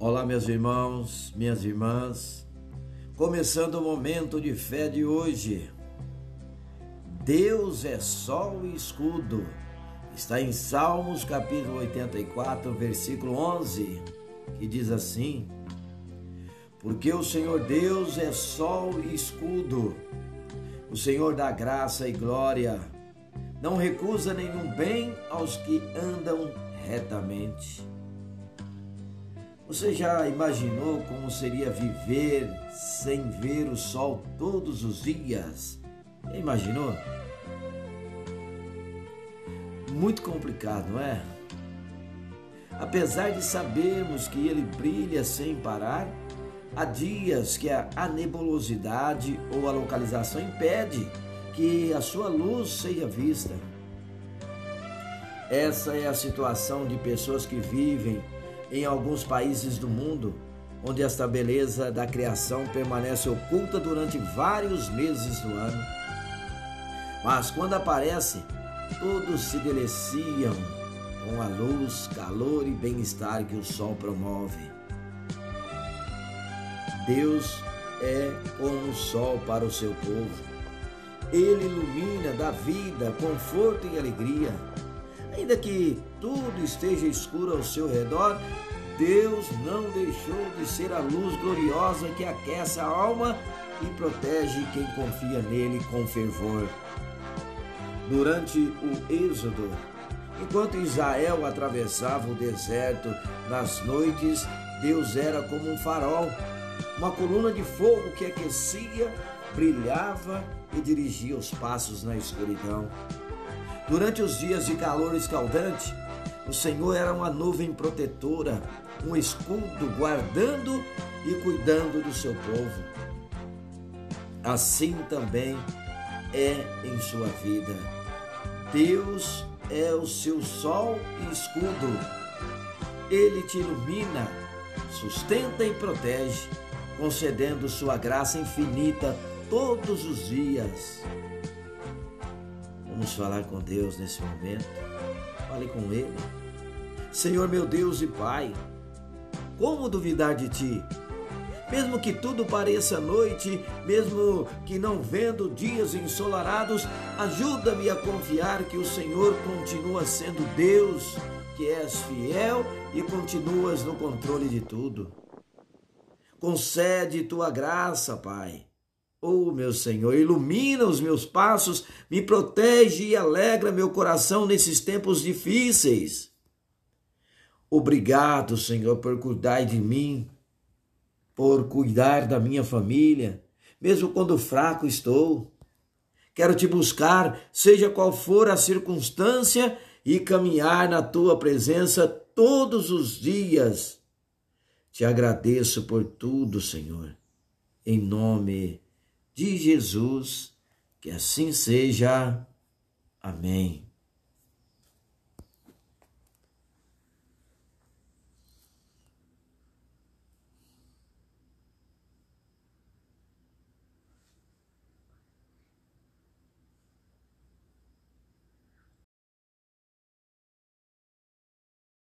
Olá, meus irmãos, minhas irmãs. Começando o momento de fé de hoje. Deus é sol e escudo. Está em Salmos capítulo 84, versículo 11, que diz assim: Porque o Senhor Deus é sol e escudo. O Senhor dá graça e glória. Não recusa nenhum bem aos que andam retamente. Você já imaginou como seria viver sem ver o sol todos os dias? Imaginou? Muito complicado, não é? Apesar de sabermos que ele brilha sem parar, há dias que a nebulosidade ou a localização impede que a sua luz seja vista. Essa é a situação de pessoas que vivem em alguns países do mundo, onde esta beleza da criação permanece oculta durante vários meses do ano. Mas quando aparece, todos se deliciam com a luz, calor e bem-estar que o sol promove. Deus é como o sol para o seu povo. Ele ilumina, dá vida, conforto e alegria. Ainda que tudo esteja escuro ao seu redor, Deus não deixou de ser a luz gloriosa que aquece a alma e protege quem confia nele com fervor. Durante o Êxodo, enquanto Israel atravessava o deserto nas noites, Deus era como um farol, uma coluna de fogo que aquecia, brilhava e dirigia os passos na escuridão. Durante os dias de calor escaldante, o Senhor era uma nuvem protetora, um escudo guardando e cuidando do seu povo. Assim também é em sua vida. Deus é o seu sol e escudo. Ele te ilumina, sustenta e protege, concedendo sua graça infinita todos os dias. Vamos falar com Deus nesse momento. Fale com Ele. Senhor meu Deus e Pai, como duvidar de Ti? Mesmo que tudo pareça noite, mesmo que não vendo dias ensolarados, ajuda-me a confiar que o Senhor continua sendo Deus, que és fiel e continuas no controle de tudo. Concede tua graça, Pai Oh, meu Senhor, ilumina os meus passos, me protege e alegra meu coração nesses tempos difíceis. Obrigado, Senhor, por cuidar de mim, por cuidar da minha família, mesmo quando fraco estou. Quero te buscar, seja qual for a circunstância, e caminhar na tua presença todos os dias. Te agradeço por tudo, Senhor. Em nome de Jesus. Que assim seja. Amém.